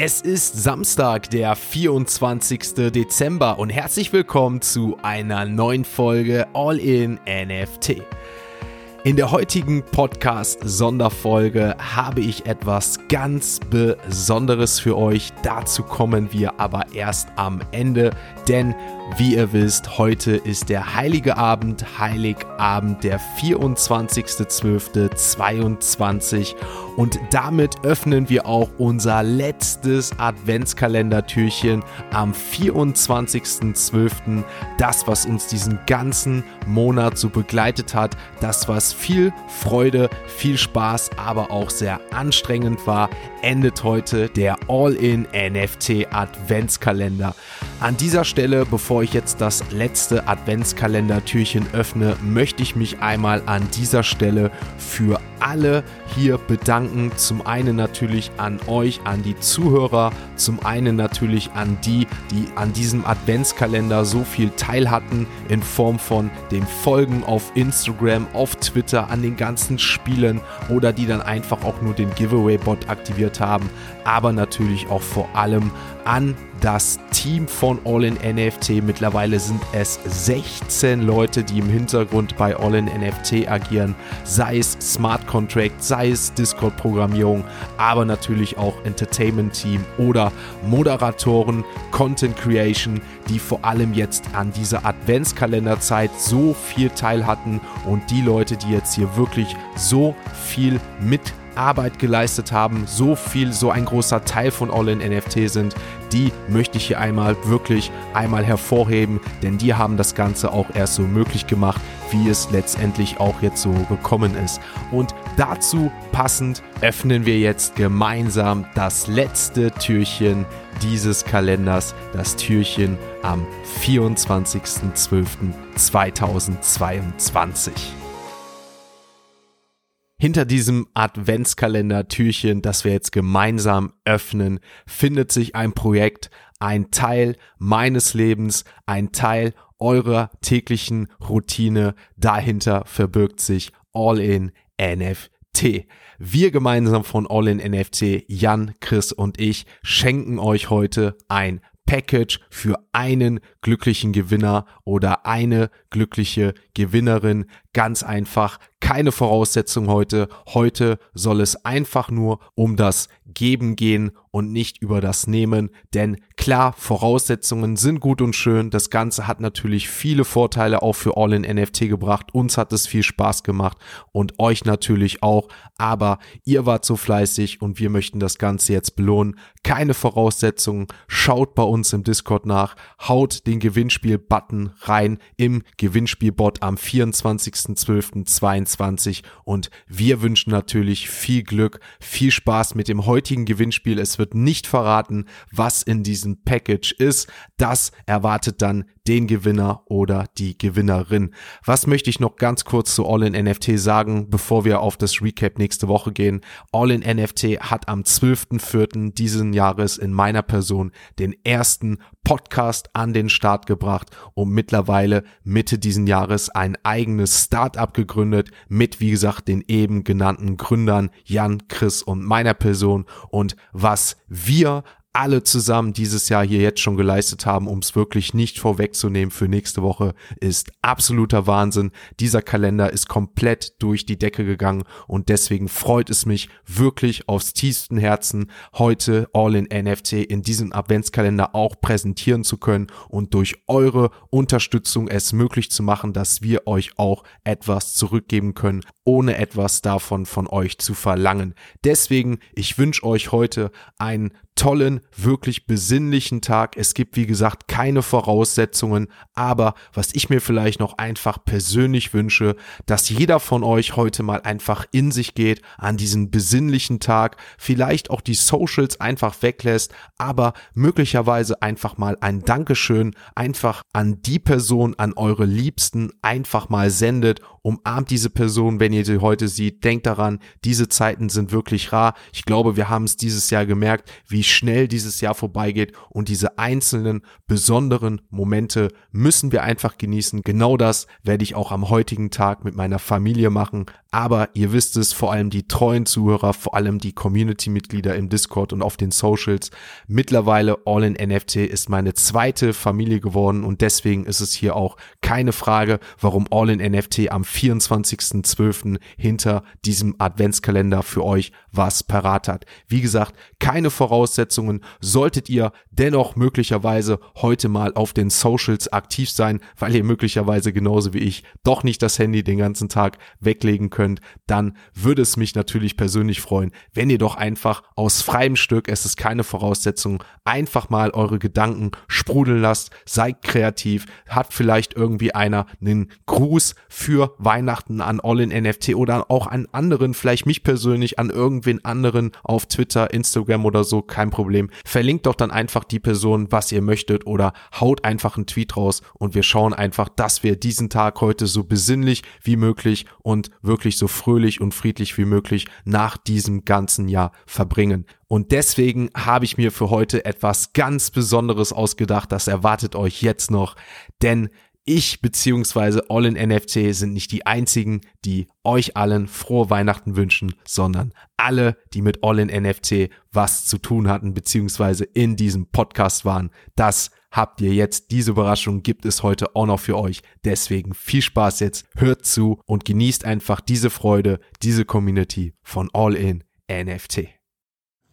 Es ist Samstag, der 24. Dezember und herzlich willkommen zu einer neuen Folge All in NFT. In der heutigen Podcast-Sonderfolge habe ich etwas ganz Besonderes für euch. Dazu kommen wir aber erst am Ende, denn wie ihr wisst, heute ist der Heilige Abend, Heiligabend, der 24.12.22 und damit öffnen wir auch unser letztes Adventskalendertürchen am 24.12. Das, was uns diesen ganzen Monat so begleitet hat, das, was viel Freude, viel Spaß, aber auch sehr anstrengend war, endet heute der All-in NFT Adventskalender. An dieser Stelle, bevor ich jetzt das letzte Adventskalender-Türchen öffne, möchte ich mich einmal an dieser Stelle für alle hier bedanken. Zum einen natürlich an euch, an die Zuhörer, zum einen natürlich an die, die an diesem Adventskalender so viel teil hatten in Form von dem Folgen auf Instagram, auf Twitter, an den ganzen Spielen oder die dann einfach auch nur den Giveaway-Bot aktiviert haben, aber natürlich auch vor allem an das Team von All in NFT. Mittlerweile sind es 16 Leute, die im Hintergrund bei All in NFT agieren, sei es Smart Contract, sei es Discord-Programmierung, aber natürlich auch Entertainment-Team oder Moderatoren, Content Creation, die vor allem jetzt an dieser Adventskalenderzeit so viel teil hatten und die Leute, die jetzt hier wirklich so viel mit Arbeit geleistet haben, so viel, so ein großer Teil von All in NFT sind, die möchte ich hier einmal wirklich einmal hervorheben, denn die haben das Ganze auch erst so möglich gemacht, wie es letztendlich auch jetzt so gekommen ist. Und dazu passend öffnen wir jetzt gemeinsam das letzte Türchen dieses Kalenders, das Türchen am 24.12.2022. Hinter diesem Adventskalender-Türchen, das wir jetzt gemeinsam öffnen, findet sich ein Projekt, ein Teil meines Lebens, ein Teil eurer täglichen Routine. Dahinter verbirgt sich All in NFT. Wir gemeinsam von All in NFT, Jan, Chris und ich, schenken euch heute ein Package für einen glücklichen Gewinner oder eine glückliche Gewinnerin. Ganz einfach, keine Voraussetzung heute. Heute soll es einfach nur um das Geben gehen und nicht über das Nehmen. Denn klar, Voraussetzungen sind gut und schön. Das Ganze hat natürlich viele Vorteile auch für All in NFT gebracht. Uns hat es viel Spaß gemacht und euch natürlich auch. Aber ihr wart so fleißig und wir möchten das Ganze jetzt belohnen. Keine Voraussetzungen. Schaut bei uns im Discord nach. Haut den Gewinnspiel-Button rein im Gewinnspielbot am 24.12.22 und wir wünschen natürlich viel Glück, viel Spaß mit dem heutigen Gewinnspiel. Es wird nicht verraten, was in diesem Package ist. Das erwartet dann den Gewinner oder die Gewinnerin. Was möchte ich noch ganz kurz zu All in NFT sagen, bevor wir auf das Recap nächste Woche gehen? All in NFT hat am 12.04. diesen Jahres in meiner Person den ersten Podcast an den Start gebracht und mittlerweile Mitte diesen Jahres ein eigenes Startup gegründet mit, wie gesagt, den eben genannten Gründern Jan, Chris und meiner Person. Und was wir alle zusammen dieses Jahr hier jetzt schon geleistet haben, um es wirklich nicht vorwegzunehmen für nächste Woche, ist absoluter Wahnsinn. Dieser Kalender ist komplett durch die Decke gegangen und deswegen freut es mich wirklich aufs tiefsten Herzen, heute All in NFT in diesem Adventskalender auch präsentieren zu können und durch eure Unterstützung es möglich zu machen, dass wir euch auch etwas zurückgeben können, ohne etwas davon von euch zu verlangen. Deswegen, ich wünsche euch heute einen tollen, wirklich besinnlichen Tag. Es gibt, wie gesagt, keine Voraussetzungen, aber was ich mir vielleicht noch einfach persönlich wünsche, dass jeder von euch heute mal einfach in sich geht an diesen besinnlichen Tag, vielleicht auch die Socials einfach weglässt, aber möglicherweise einfach mal ein Dankeschön einfach an die Person, an eure Liebsten einfach mal sendet umarmt diese Person, wenn ihr sie heute seht. Denkt daran, diese Zeiten sind wirklich rar. Ich glaube, wir haben es dieses Jahr gemerkt, wie schnell dieses Jahr vorbeigeht und diese einzelnen besonderen Momente müssen wir einfach genießen. Genau das werde ich auch am heutigen Tag mit meiner Familie machen. Aber ihr wisst es, vor allem die treuen Zuhörer, vor allem die Community-Mitglieder im Discord und auf den Socials. Mittlerweile All in NFT ist meine zweite Familie geworden und deswegen ist es hier auch keine Frage, warum All in NFT am 24.12. hinter diesem Adventskalender für euch was parat hat. Wie gesagt, keine Voraussetzungen. Solltet ihr dennoch möglicherweise heute mal auf den Socials aktiv sein, weil ihr möglicherweise genauso wie ich doch nicht das Handy den ganzen Tag weglegen könnt, dann würde es mich natürlich persönlich freuen, wenn ihr doch einfach aus freiem Stück, es ist keine Voraussetzung, einfach mal eure Gedanken sprudeln lasst, seid kreativ, hat vielleicht irgendwie einer einen Gruß für Weihnachten an All in NFT oder auch an anderen, vielleicht mich persönlich, an irgendwen anderen auf Twitter, Instagram oder so, kein Problem. Verlinkt doch dann einfach die Person, was ihr möchtet oder haut einfach einen Tweet raus und wir schauen einfach, dass wir diesen Tag heute so besinnlich wie möglich und wirklich so fröhlich und friedlich wie möglich nach diesem ganzen Jahr verbringen. Und deswegen habe ich mir für heute etwas ganz Besonderes ausgedacht. Das erwartet euch jetzt noch. Denn ich beziehungsweise All in NFT sind nicht die einzigen, die euch allen frohe Weihnachten wünschen, sondern alle, die mit All in NFT was zu tun hatten, beziehungsweise in diesem Podcast waren. Das habt ihr jetzt. Diese Überraschung gibt es heute auch noch für euch. Deswegen viel Spaß jetzt, hört zu und genießt einfach diese Freude, diese Community von All in NFT.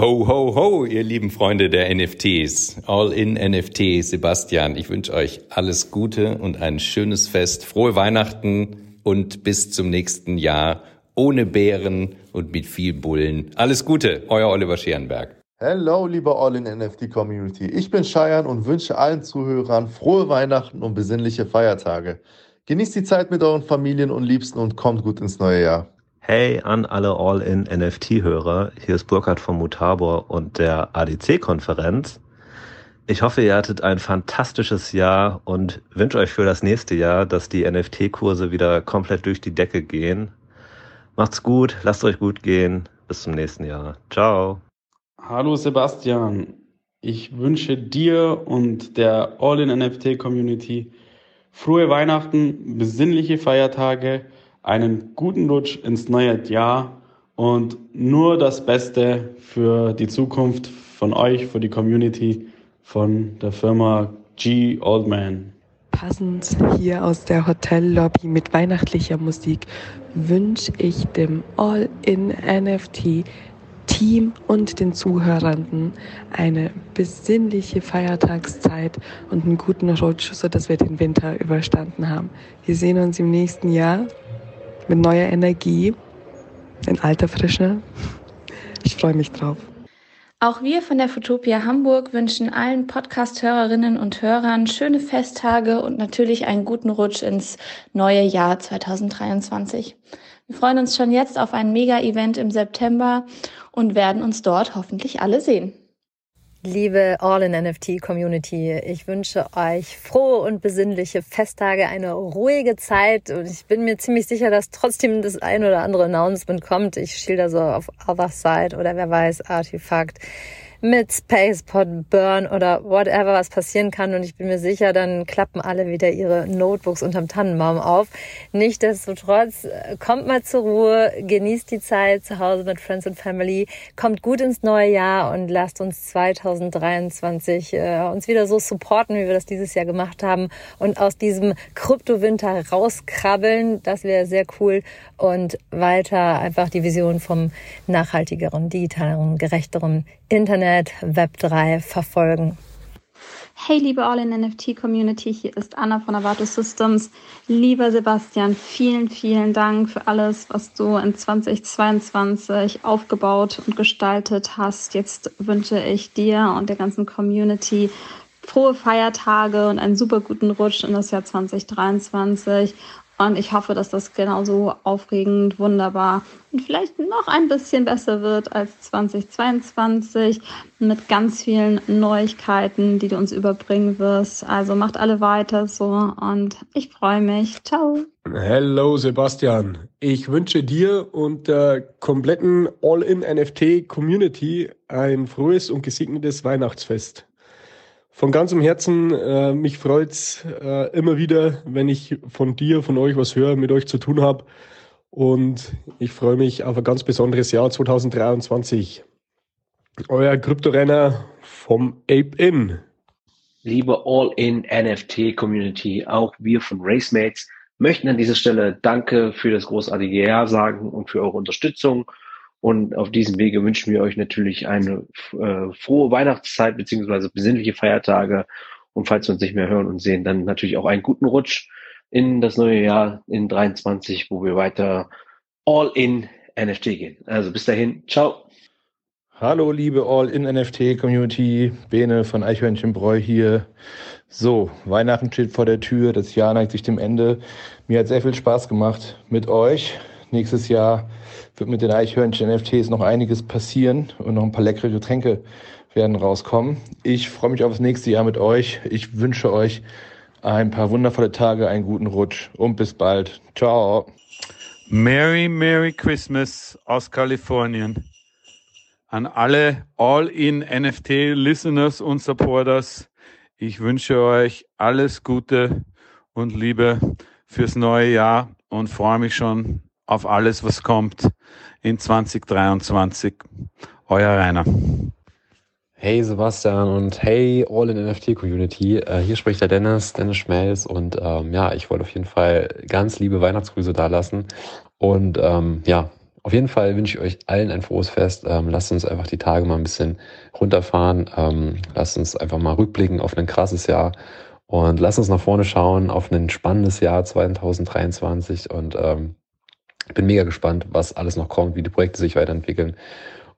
Ho, ho, ho, ihr lieben Freunde der NFTs. All in NFT, Sebastian. Ich wünsche euch alles Gute und ein schönes Fest. Frohe Weihnachten und bis zum nächsten Jahr ohne Bären und mit viel Bullen. Alles Gute, euer Oliver Scherenberg. Hello, liebe All in NFT Community. Ich bin Cheyenne und wünsche allen Zuhörern frohe Weihnachten und besinnliche Feiertage. Genießt die Zeit mit euren Familien und Liebsten und kommt gut ins neue Jahr. Hey an alle All-in-NFT-Hörer, hier ist Burkhard von Mutabor und der ADC-Konferenz. Ich hoffe, ihr hattet ein fantastisches Jahr und wünsche euch für das nächste Jahr, dass die NFT-Kurse wieder komplett durch die Decke gehen. Macht's gut, lasst euch gut gehen. Bis zum nächsten Jahr. Ciao. Hallo Sebastian. Ich wünsche dir und der All-in-NFT-Community frohe Weihnachten, besinnliche Feiertage einen guten Rutsch ins neue Jahr und nur das Beste für die Zukunft von euch, für die Community, von der Firma G Oldman. Passend hier aus der Hotellobby mit weihnachtlicher Musik wünsche ich dem All-in-NFT Team und den Zuhörenden eine besinnliche Feiertagszeit und einen guten Rutsch, sodass wir den Winter überstanden haben. Wir sehen uns im nächsten Jahr mit neuer Energie, in alter Frische. Ich freue mich drauf. Auch wir von der Futopia Hamburg wünschen allen Podcast-Hörerinnen und Hörern schöne Festtage und natürlich einen guten Rutsch ins neue Jahr 2023. Wir freuen uns schon jetzt auf ein Mega-Event im September und werden uns dort hoffentlich alle sehen. Liebe All-in-NFT-Community, ich wünsche euch frohe und besinnliche Festtage, eine ruhige Zeit und ich bin mir ziemlich sicher, dass trotzdem das ein oder andere Announcement kommt. Ich schilder so auf Other Side oder wer weiß, Artefakt mit Spacepod Burn oder whatever, was passieren kann. Und ich bin mir sicher, dann klappen alle wieder ihre Notebooks unterm Tannenbaum auf. Nichtsdestotrotz, äh, kommt mal zur Ruhe, genießt die Zeit zu Hause mit Friends and Family, kommt gut ins neue Jahr und lasst uns 2023 äh, uns wieder so supporten, wie wir das dieses Jahr gemacht haben und aus diesem Kryptowinter rauskrabbeln. Das wäre sehr cool und weiter einfach die Vision vom nachhaltigeren, digitaleren, gerechteren Internet, Web 3 verfolgen. Hey, liebe All-in-NFT-Community, hier ist Anna von Avato Systems. Lieber Sebastian, vielen, vielen Dank für alles, was du in 2022 aufgebaut und gestaltet hast. Jetzt wünsche ich dir und der ganzen Community frohe Feiertage und einen super guten Rutsch in das Jahr 2023 Und ich hoffe, dass das genauso aufregend, wunderbar und vielleicht noch ein bisschen besser wird als 2022 mit ganz vielen Neuigkeiten, die du uns überbringen wirst. Also macht alle weiter so und ich freue mich. Ciao. Hello Sebastian. Ich wünsche dir und der kompletten All-in-NFT-Community ein frohes und gesegnetes Weihnachtsfest. Von ganzem Herzen, äh, mich freut's äh, immer wieder, wenn ich von dir, von euch was höre, mit euch zu tun habe. Und ich freue mich auf ein ganz besonderes Jahr 2023. Euer Kryptorenner vom Ape In. Liebe All-in-NFT-Community, auch wir von Racemates möchten an dieser Stelle Danke für das großartige Jahr sagen und für eure Unterstützung. Und auf diesem Wege wünschen wir euch natürlich eine äh, frohe Weihnachtszeit beziehungsweise besinnliche Feiertage. Und falls wir uns nicht mehr hören und sehen, dann natürlich auch einen guten Rutsch in das neue Jahr in 23, wo wir weiter all in NFT gehen. Also bis dahin, ciao. Hallo, liebe All-in-NFT-Community. Bene von Eichhörnchenbräu hier. So, Weihnachten steht vor der Tür, das Jahr neigt sich dem Ende. Mir hat sehr viel Spaß gemacht mit euch. Nächstes Jahr wird mit den Eichhörnchen-NFTs noch einiges passieren und noch ein paar leckere Getränke werden rauskommen. Ich freue mich auf das nächste Jahr mit euch. Ich wünsche euch ein paar wundervolle Tage, einen guten Rutsch und bis bald. Ciao. Merry, Merry Christmas aus Kalifornien an alle All-in NFT Listeners und Supporters. Ich wünsche euch alles Gute und Liebe fürs neue Jahr und freue mich schon auf alles, was kommt in 2023. Euer Rainer. Hey Sebastian und hey All in NFT Community. Äh, hier spricht der Dennis, Dennis Schmelz und ähm, ja, ich wollte auf jeden Fall ganz liebe Weihnachtsgrüße da lassen und ähm, ja, auf jeden Fall wünsche ich euch allen ein frohes Fest. Ähm, lasst uns einfach die Tage mal ein bisschen runterfahren. Ähm, lasst uns einfach mal rückblicken auf ein krasses Jahr und lasst uns nach vorne schauen auf ein spannendes Jahr 2023. Und ähm, bin mega gespannt, was alles noch kommt, wie die Projekte sich weiterentwickeln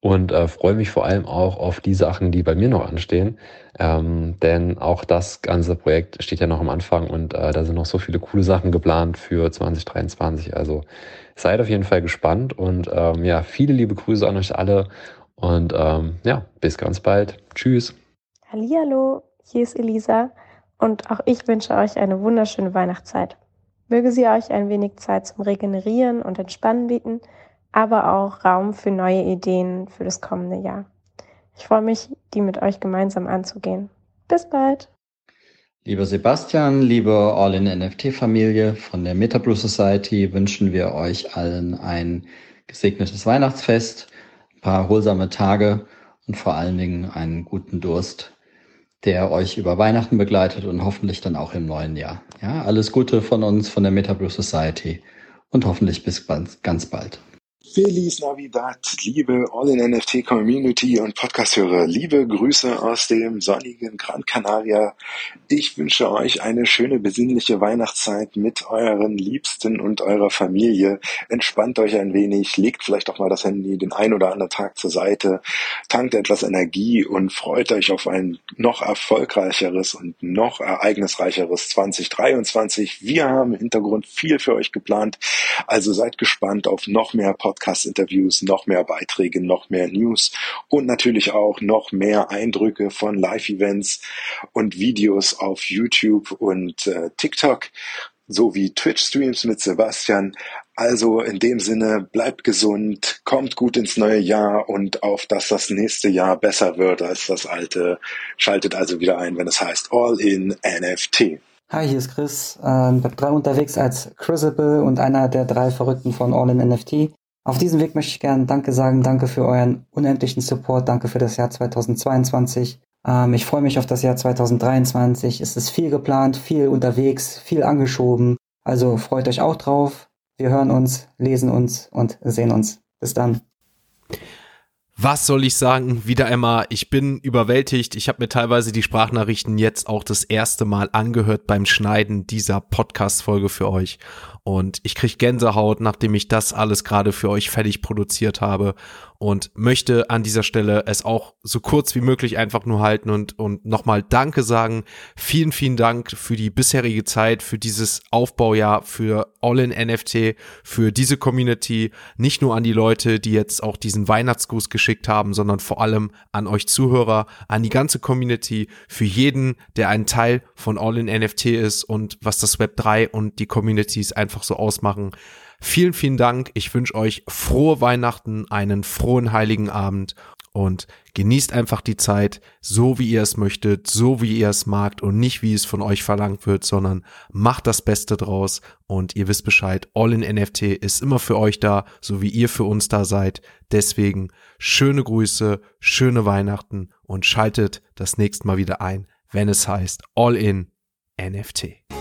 und äh, freue mich vor allem auch auf die Sachen, die bei mir noch anstehen. Ähm, denn auch das ganze Projekt steht ja noch am Anfang und äh, da sind noch so viele coole Sachen geplant für 2023. Also seid auf jeden Fall gespannt und ähm, ja, viele liebe Grüße an euch alle und ähm, ja, bis ganz bald. Tschüss. Hallihallo, hier ist Elisa und auch ich wünsche euch eine wunderschöne Weihnachtszeit. Möge sie euch ein wenig Zeit zum Regenerieren und Entspannen bieten aber auch Raum für neue Ideen für das kommende Jahr. Ich freue mich, die mit euch gemeinsam anzugehen. Bis bald! Lieber Sebastian, liebe All-in-NFT-Familie von der MetaBlue Society wünschen wir euch allen ein gesegnetes Weihnachtsfest, ein paar holsame Tage und vor allen Dingen einen guten Durst, der euch über Weihnachten begleitet und hoffentlich dann auch im neuen Jahr. Ja, alles Gute von uns, von der MetaBlue Society und hoffentlich bis ganz bald. Feliz Navidad, liebe All-in-NFT Community und Podcast-Hörer. Liebe Grüße aus dem sonnigen Gran Canaria. Ich wünsche euch eine schöne, besinnliche Weihnachtszeit mit euren Liebsten und eurer Familie. Entspannt euch ein wenig, legt vielleicht auch mal das Handy den ein oder anderen Tag zur Seite, tankt etwas Energie und freut euch auf ein noch erfolgreicheres und noch ereignisreicheres 2023. Wir haben im Hintergrund viel für euch geplant, also seid gespannt auf noch mehr Podcasts Podcast-Interviews, noch mehr Beiträge, noch mehr News und natürlich auch noch mehr Eindrücke von Live-Events und Videos auf YouTube und äh, TikTok sowie Twitch-Streams mit Sebastian. Also in dem Sinne, bleibt gesund, kommt gut ins neue Jahr und auf, dass das nächste Jahr besser wird als das alte. Schaltet also wieder ein, wenn es heißt All in NFT. Hi, hier ist Chris, äh, Web3 unterwegs als Crucible und einer der drei Verrückten von All in NFT. Auf diesem Weg möchte ich gerne Danke sagen. Danke für euren unendlichen Support. Danke für das Jahr 2022. Ähm, ich freue mich auf das Jahr 2023. Es ist viel geplant, viel unterwegs, viel angeschoben. Also freut euch auch drauf. Wir hören uns, lesen uns und sehen uns. Bis dann. Was soll ich sagen? Wieder einmal, ich bin überwältigt. Ich habe mir teilweise die Sprachnachrichten jetzt auch das erste Mal angehört beim Schneiden dieser Podcast-Folge für euch. Und ich krieg Gänsehaut, nachdem ich das alles gerade für euch fertig produziert habe und möchte an dieser Stelle es auch so kurz wie möglich einfach nur halten und, und nochmal Danke sagen. Vielen, vielen Dank für die bisherige Zeit, für dieses Aufbaujahr, für All in NFT, für diese Community, nicht nur an die Leute, die jetzt auch diesen Weihnachtsgruß geschickt haben, sondern vor allem an euch Zuhörer, an die ganze Community, für jeden, der ein Teil von All in NFT ist und was das Web 3 und die Communities einfach so ausmachen. Vielen, vielen Dank. Ich wünsche euch frohe Weihnachten, einen frohen heiligen Abend und genießt einfach die Zeit, so wie ihr es möchtet, so wie ihr es magt und nicht wie es von euch verlangt wird, sondern macht das Beste draus und ihr wisst Bescheid, All in NFT ist immer für euch da, so wie ihr für uns da seid. Deswegen schöne Grüße, schöne Weihnachten und schaltet das nächste Mal wieder ein, wenn es heißt All in NFT.